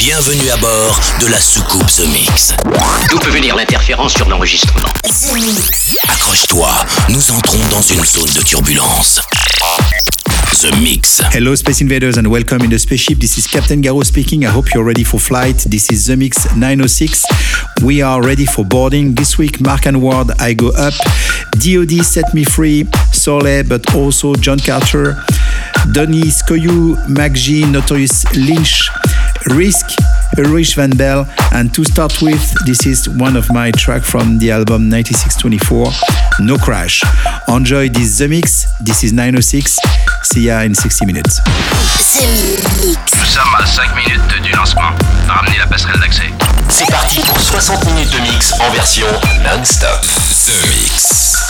Bienvenue à bord de la soucoupe The Mix. D'où peut venir l'interférence sur l'enregistrement Accroche-toi, nous entrons dans une zone de turbulence. The Mix. Hello, Space Invaders, and welcome in the spaceship. This is Captain Garo speaking. I hope you're ready for flight. This is The Mix 906. We are ready for boarding. This week, Mark and Ward, I Go Up. DOD Set Me Free, Soleil, but also John Carter, Donny Skoyu, MacG, Notorious Lynch, Risk, Ulrich Van Bell. And to start with, this is one of my tracks from the album 9624, No Crash. Enjoy this The Mix. This is 906. See ya in 60 minutes. Nous sommes à 5 minutes du lancement. Ramenez la passerelle d'accès. C'est parti pour 60 minutes de mix en version non-stop. The Mix.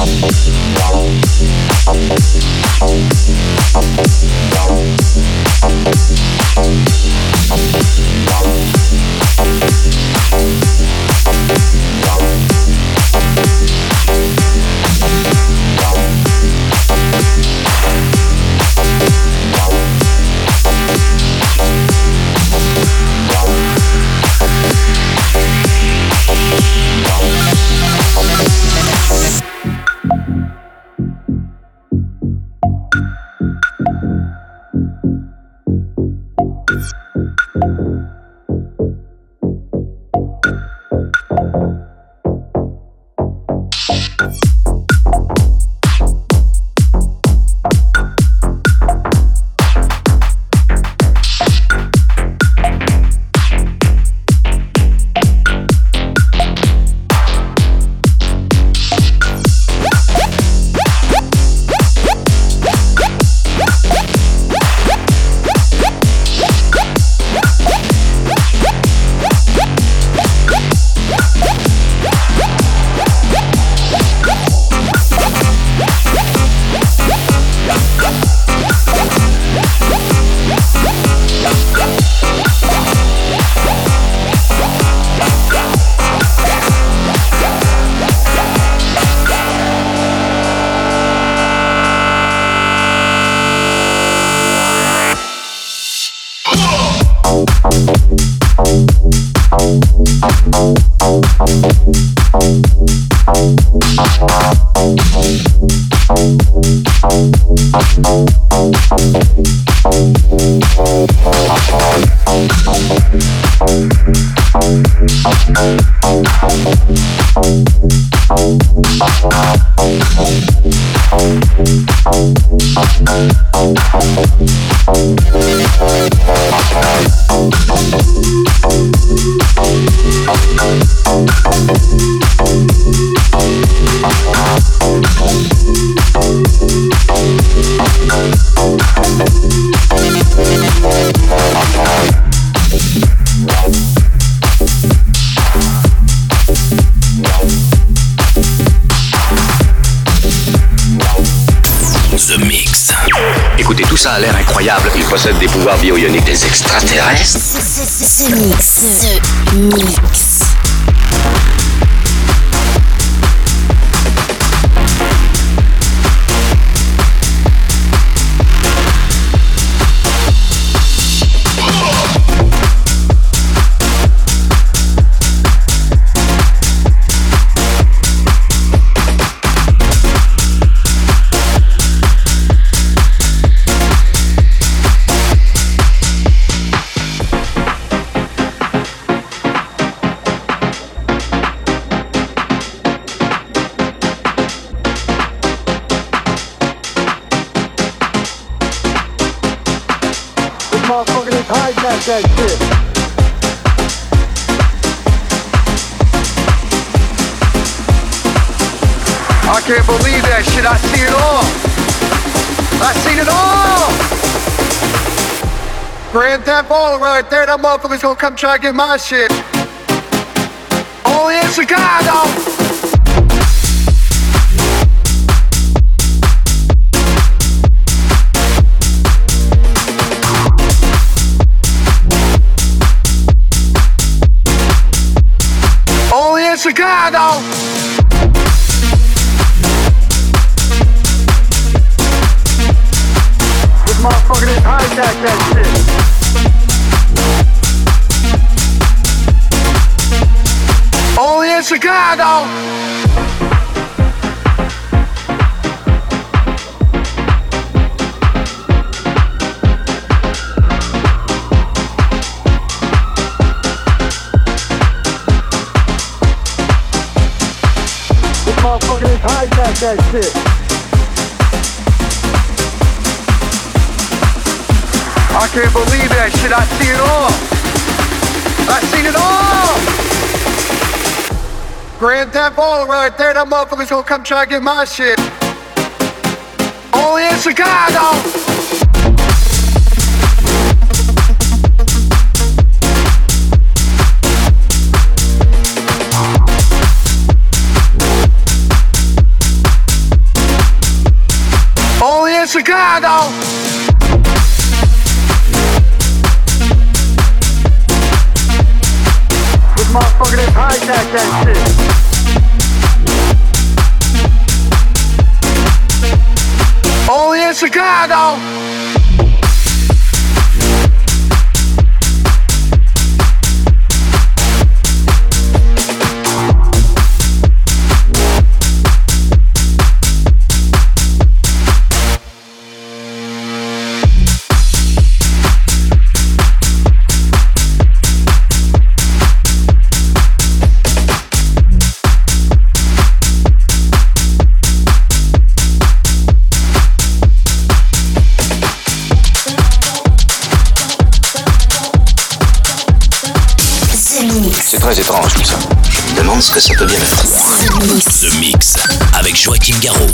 I'm a possède des pouvoirs bio-ioniques. Des extraterrestres Ce mix. Ce mix. I can't believe that shit. I see it all. I seen it all. Grand Theft Auto right there. That motherfucker's gonna come try to get my shit. Only in Chicago. Chicago. Motherfucker that shit. Only in Chicago. That shit. I can't believe that shit. I see it all. I seen it all. Grand Theft Auto right there. That motherfucker's gonna come try to get my shit. Only in Chicago. This motherfucker didn't hijack that shit. Only in Chicago. Ce que ça peut bien être? The Mix avec Joachim Garraud.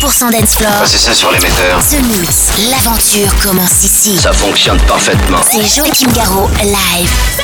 Dance Floor. c'est ça sur l'émetteur. The Mix, l'aventure commence ici. Ça fonctionne parfaitement. C'est Joachim Garraud, live.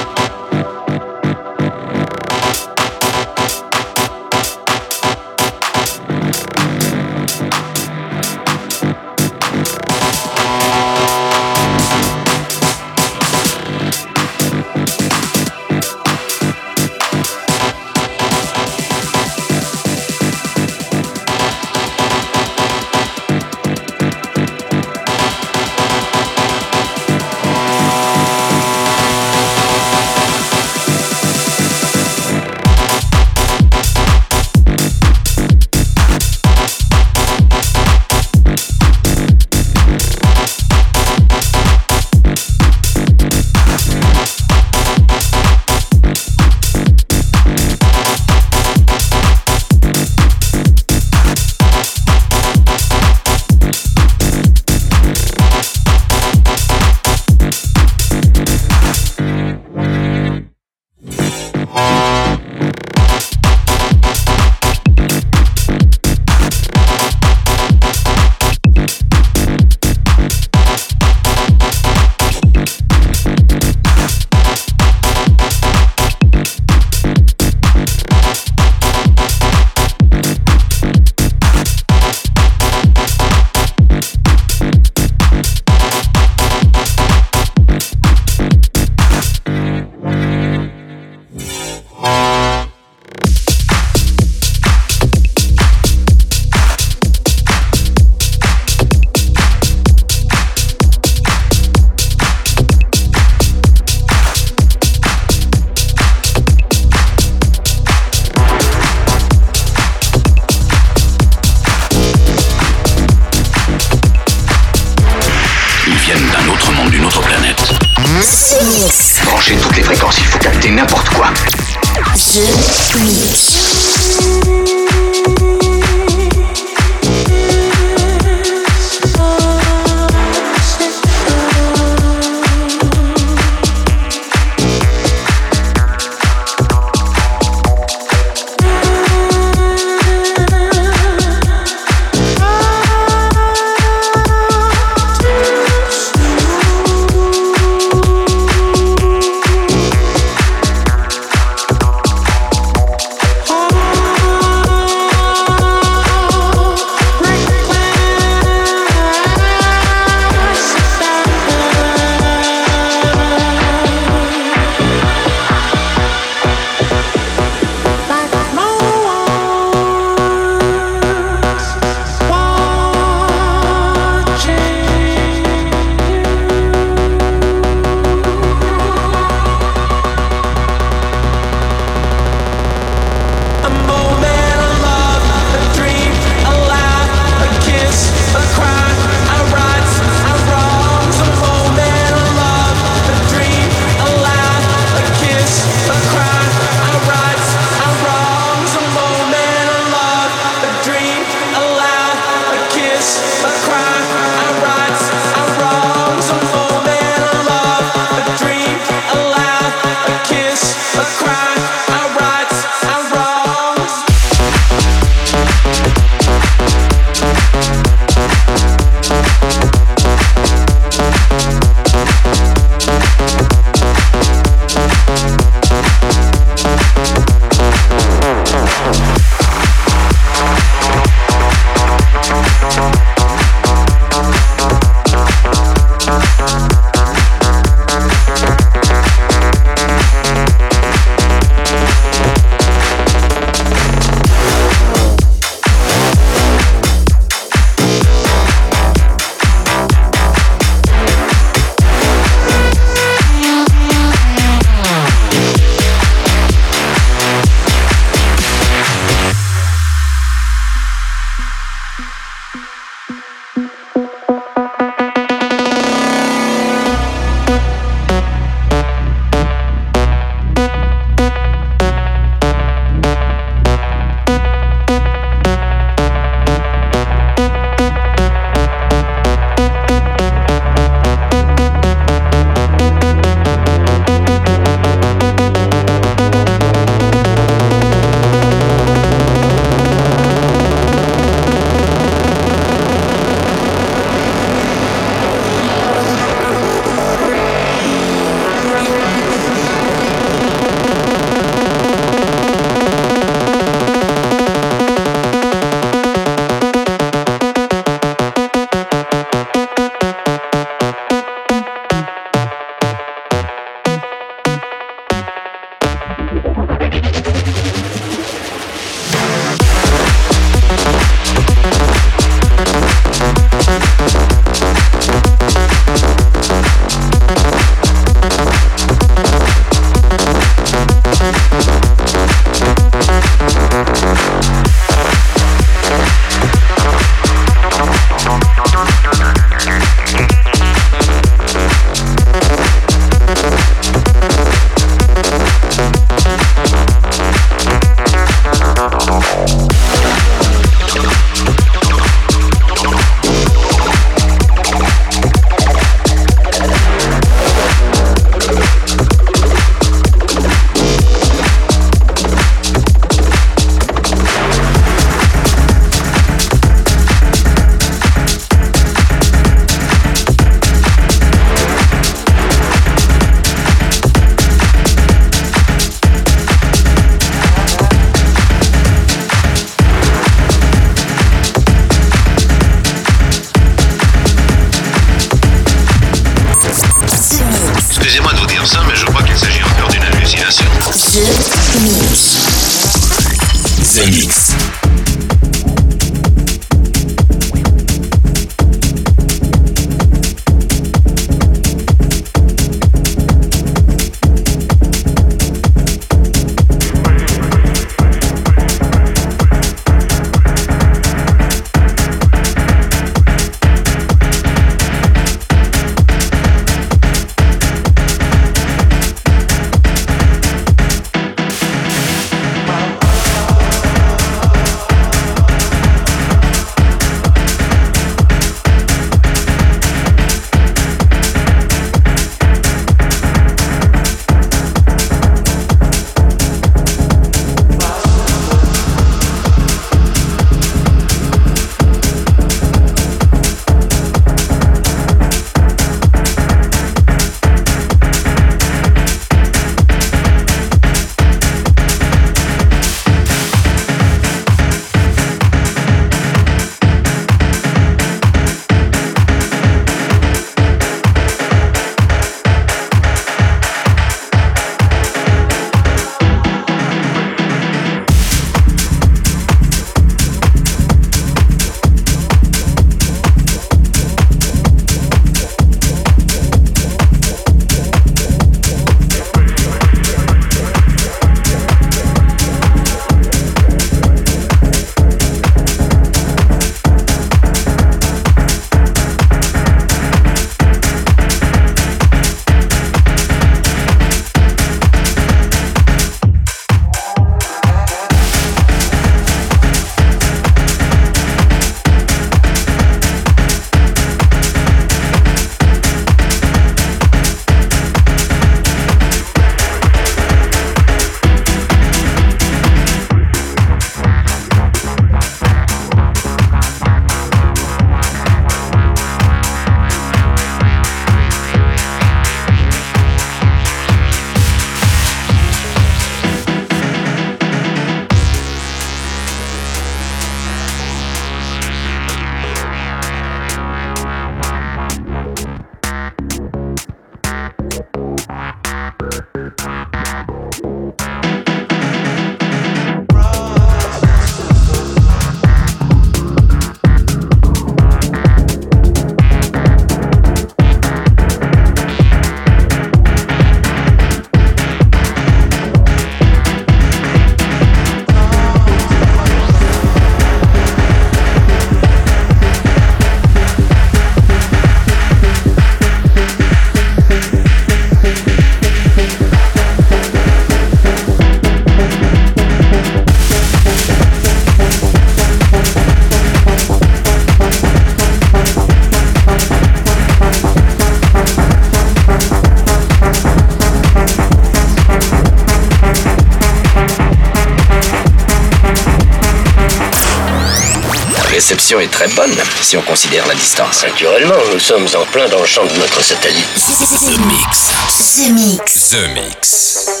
Si on considère la distance. Naturellement, nous sommes en plein dans le champ de notre satellite. The Mix. The Mix. The Mix.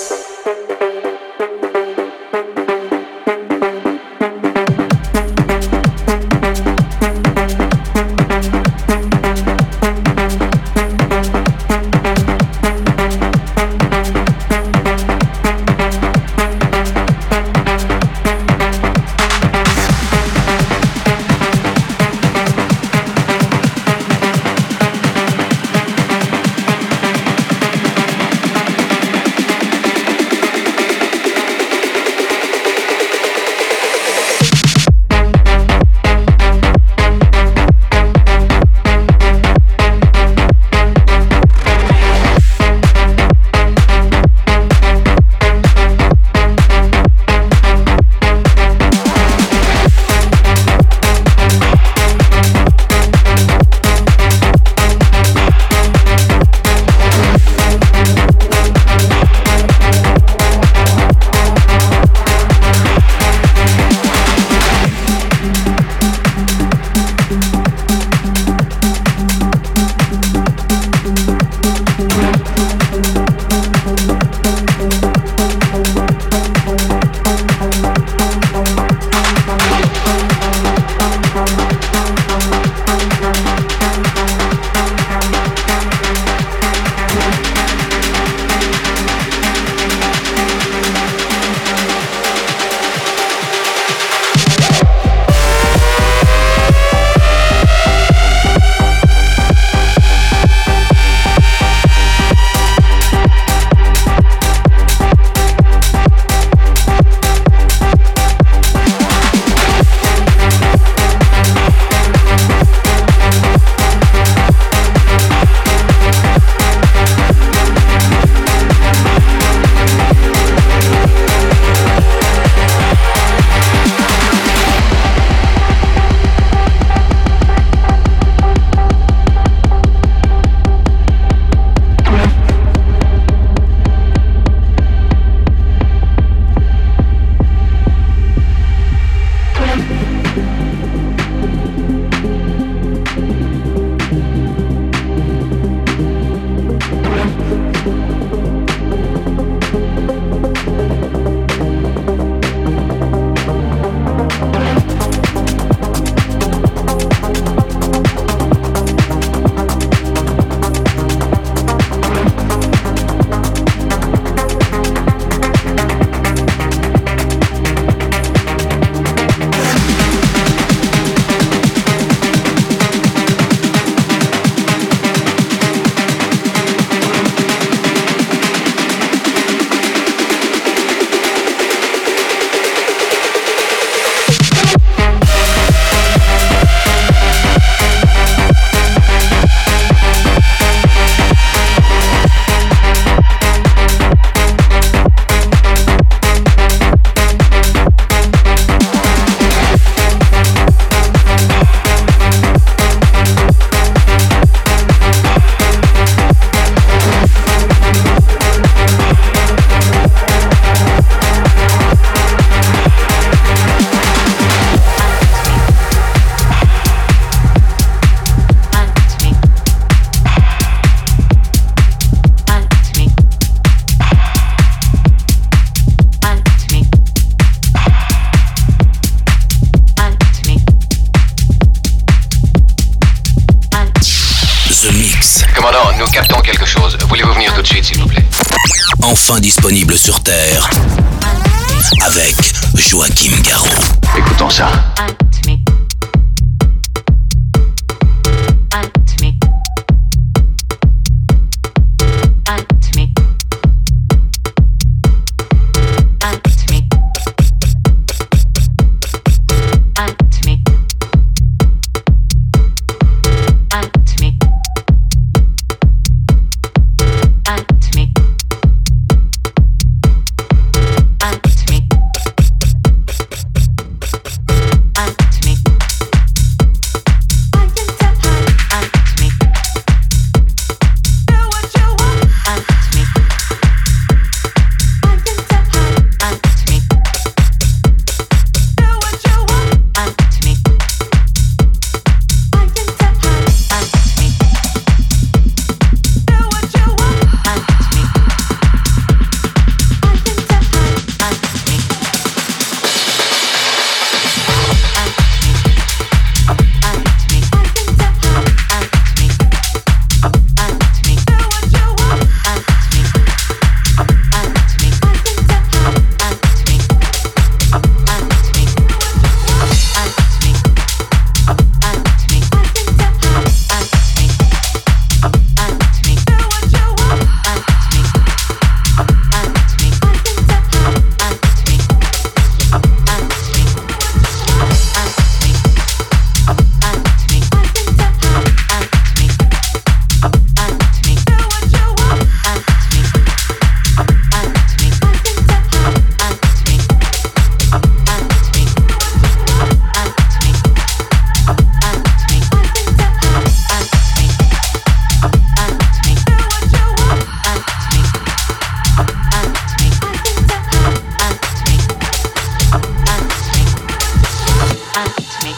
And me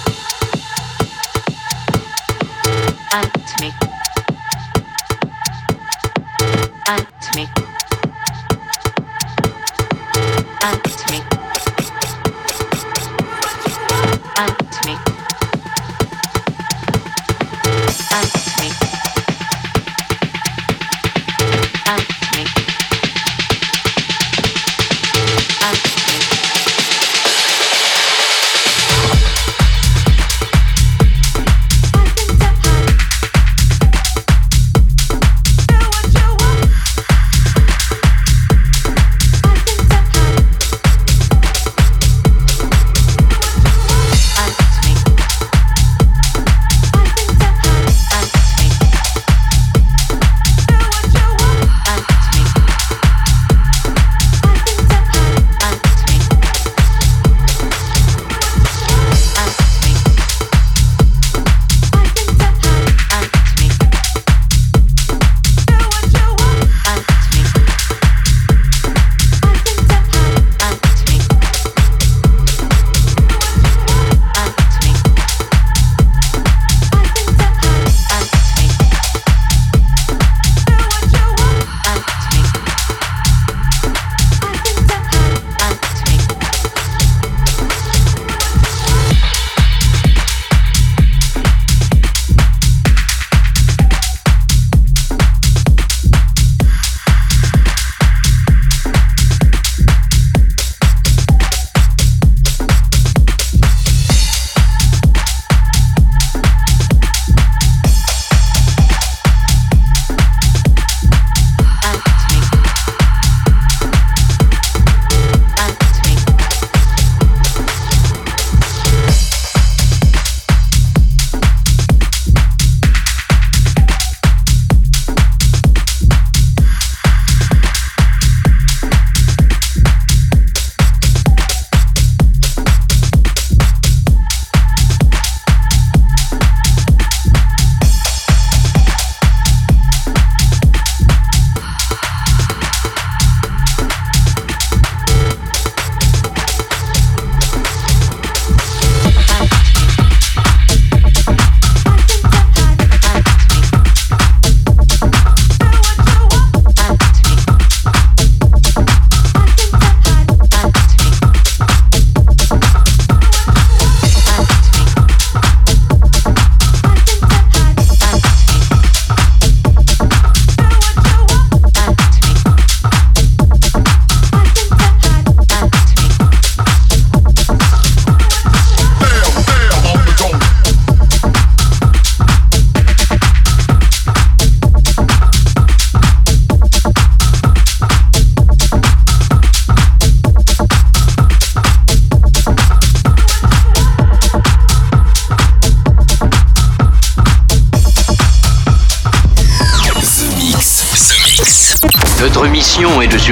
and.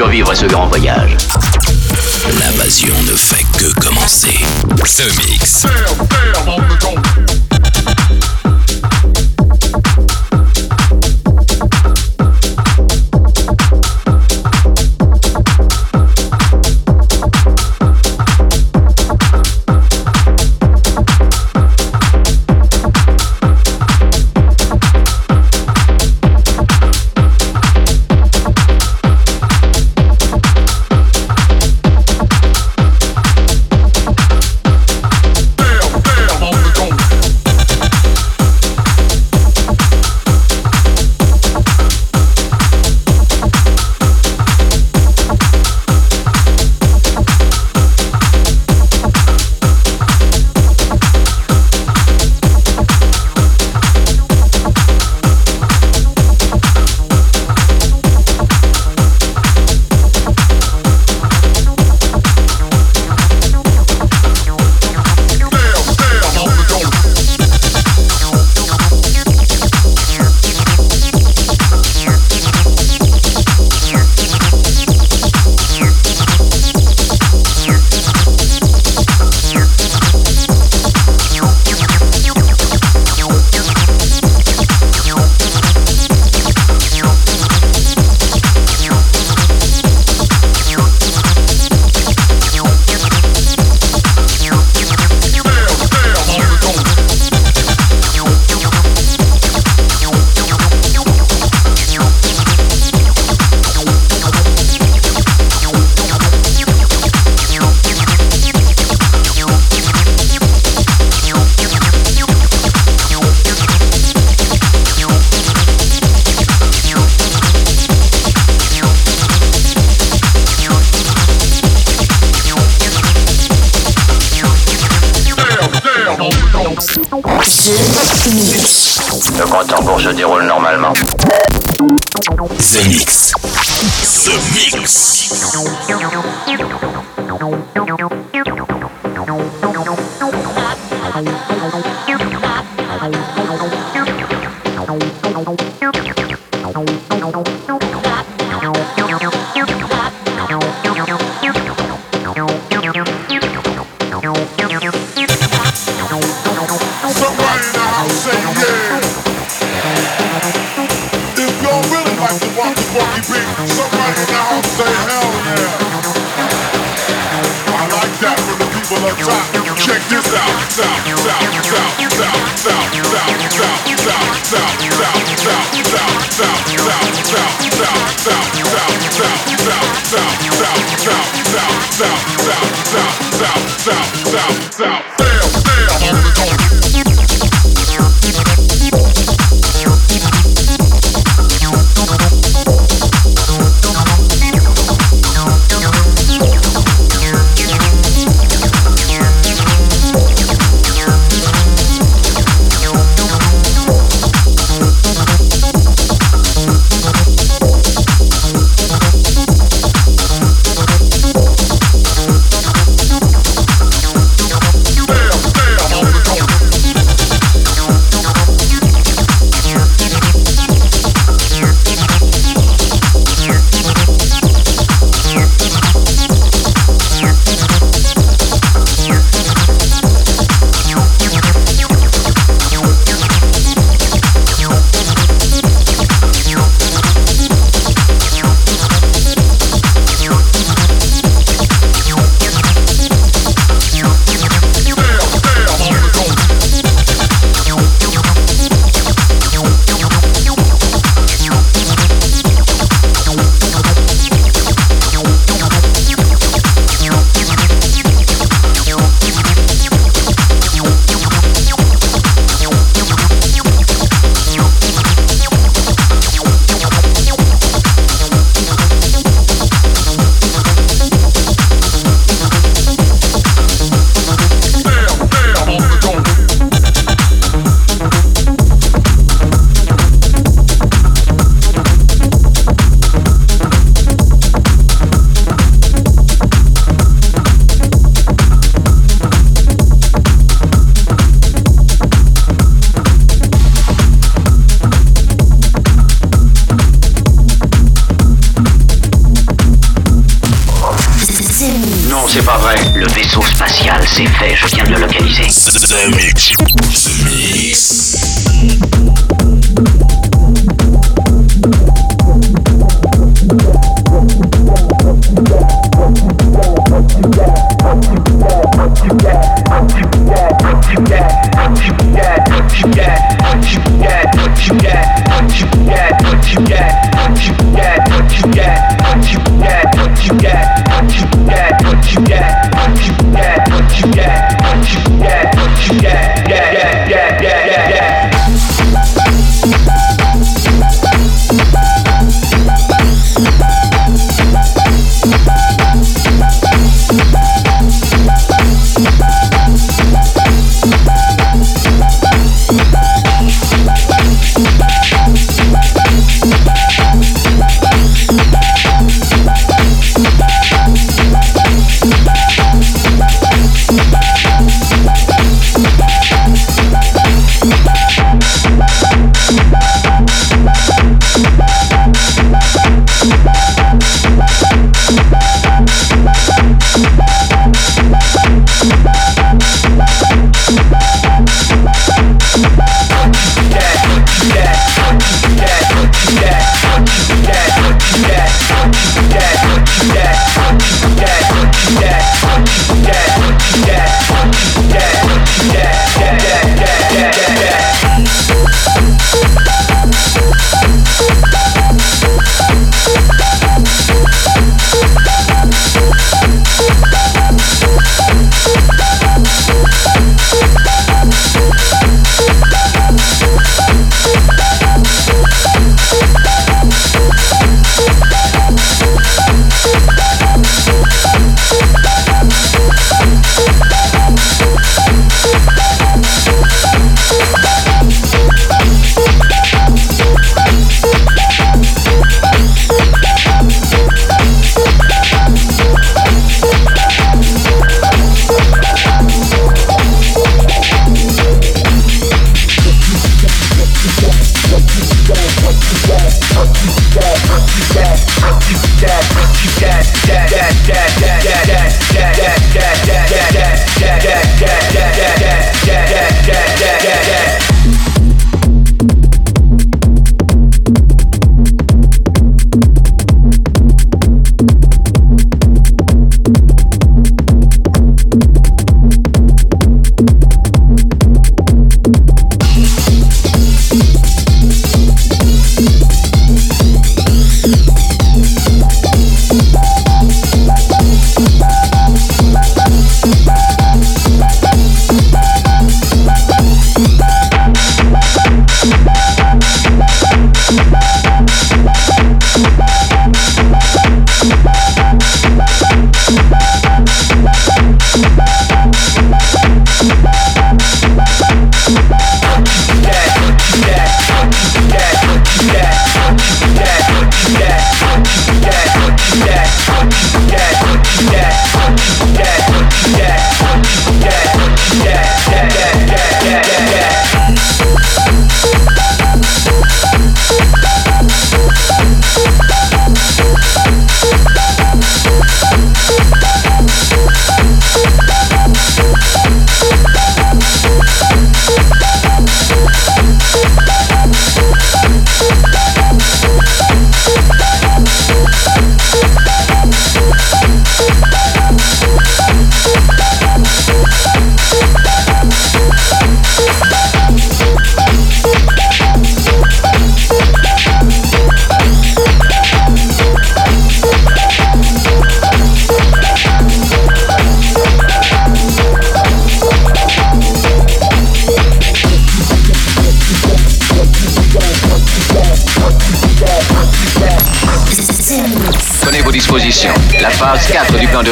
Survivre à ce grand voyage. The Mix. The Mix.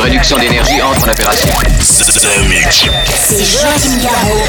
De réduction d'énergie entre en opération. C'est Joachim Garraud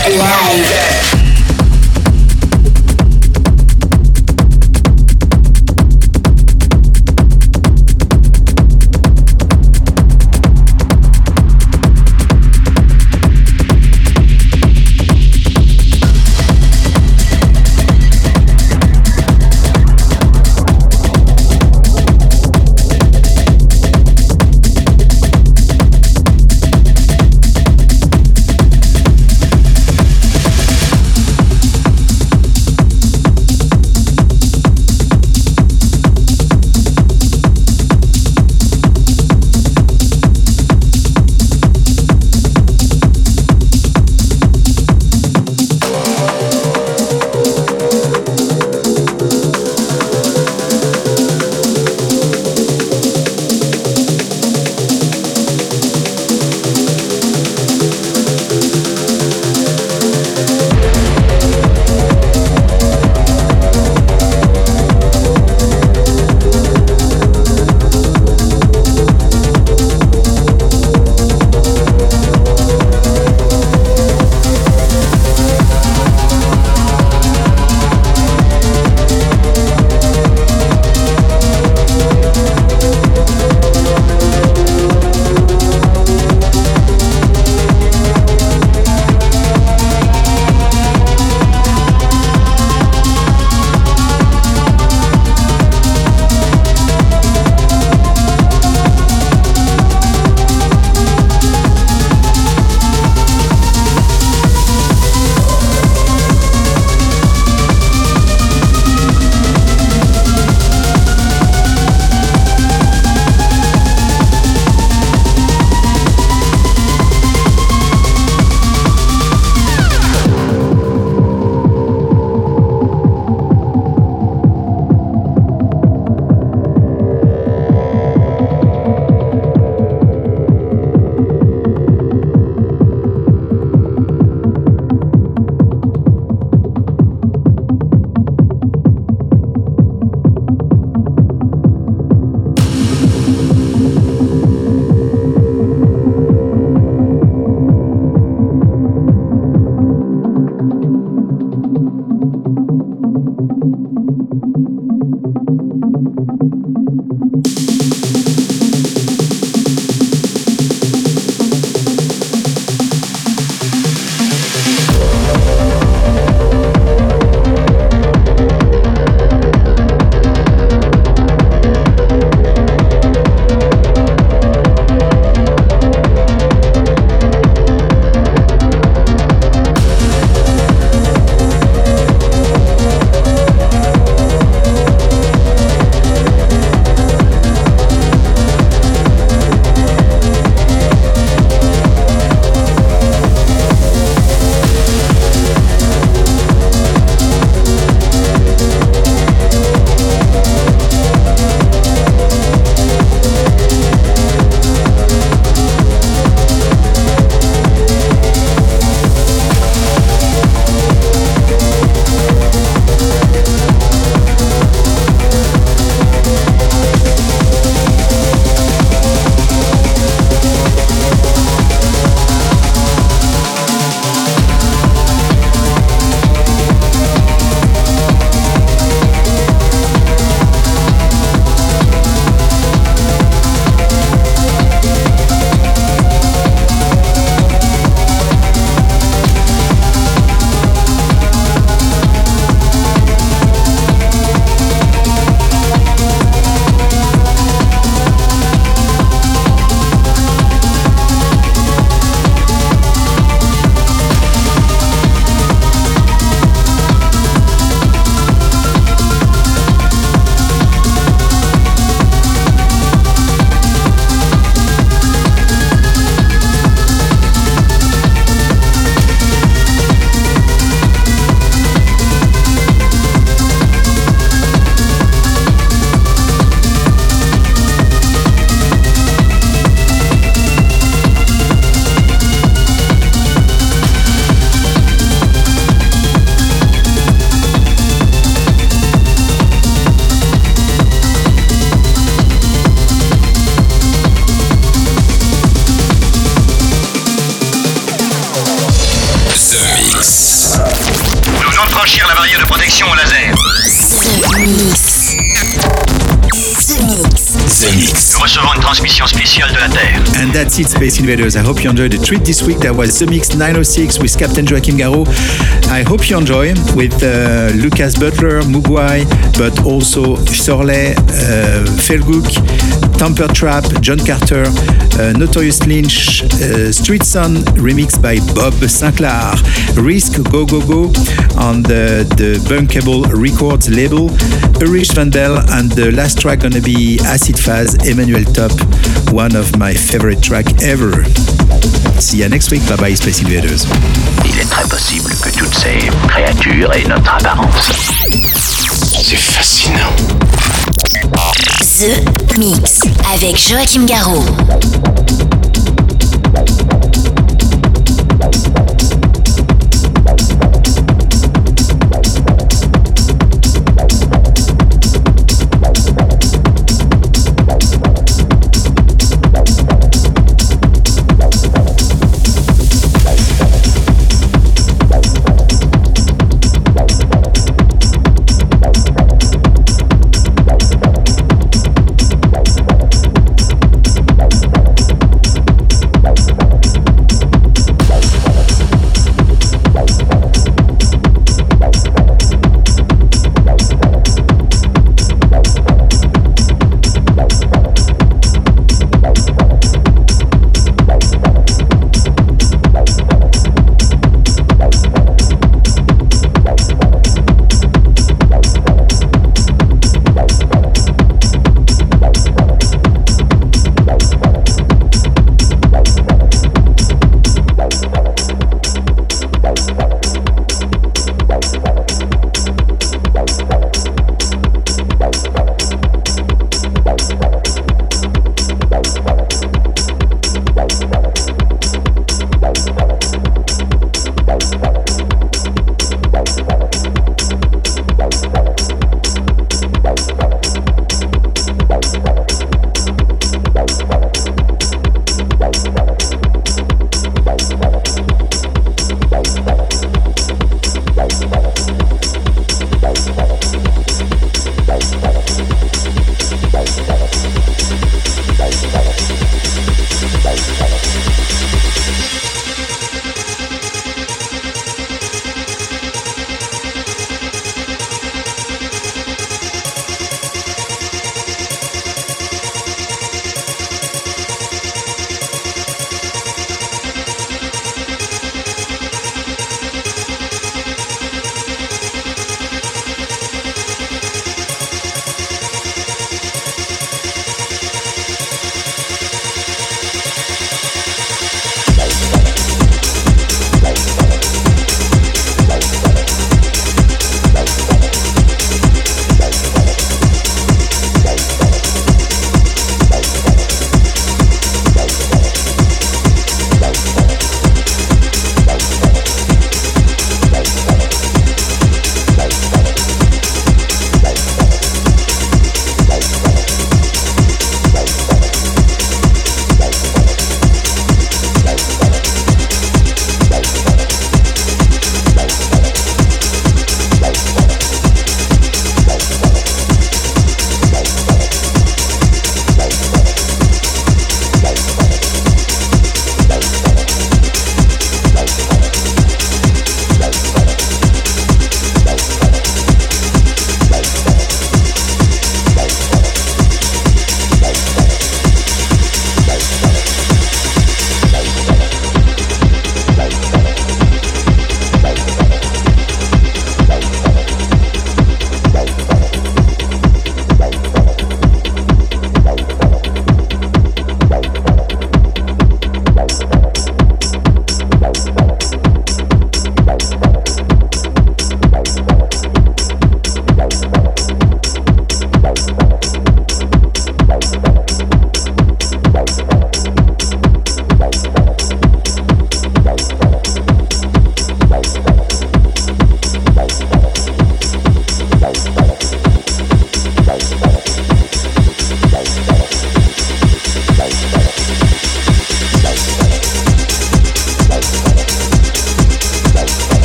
that's it, Space Invaders. I hope you enjoyed the treat this week. That was The Mix 906 with Captain Joachim Garraud. I hope you enjoy with uh, Lucas Butler, Mugwai, but also Sorley, uh, Felguk, Temper Trap, John Carter, uh, Notorious Lynch, uh, Street Sun remixed by Bob Sinclair, Risk Go Go Go on the, the Bunkable Records label, Ulrich Vandel, and the last track gonna be Acid Faz, Emmanuel Top, one of my favorite track ever. See you next week. Bye bye, Space Invaders. Il est très possible que toutes ces créatures aient notre apparence. C'est fascinant. The Mix avec Joachim Garraud.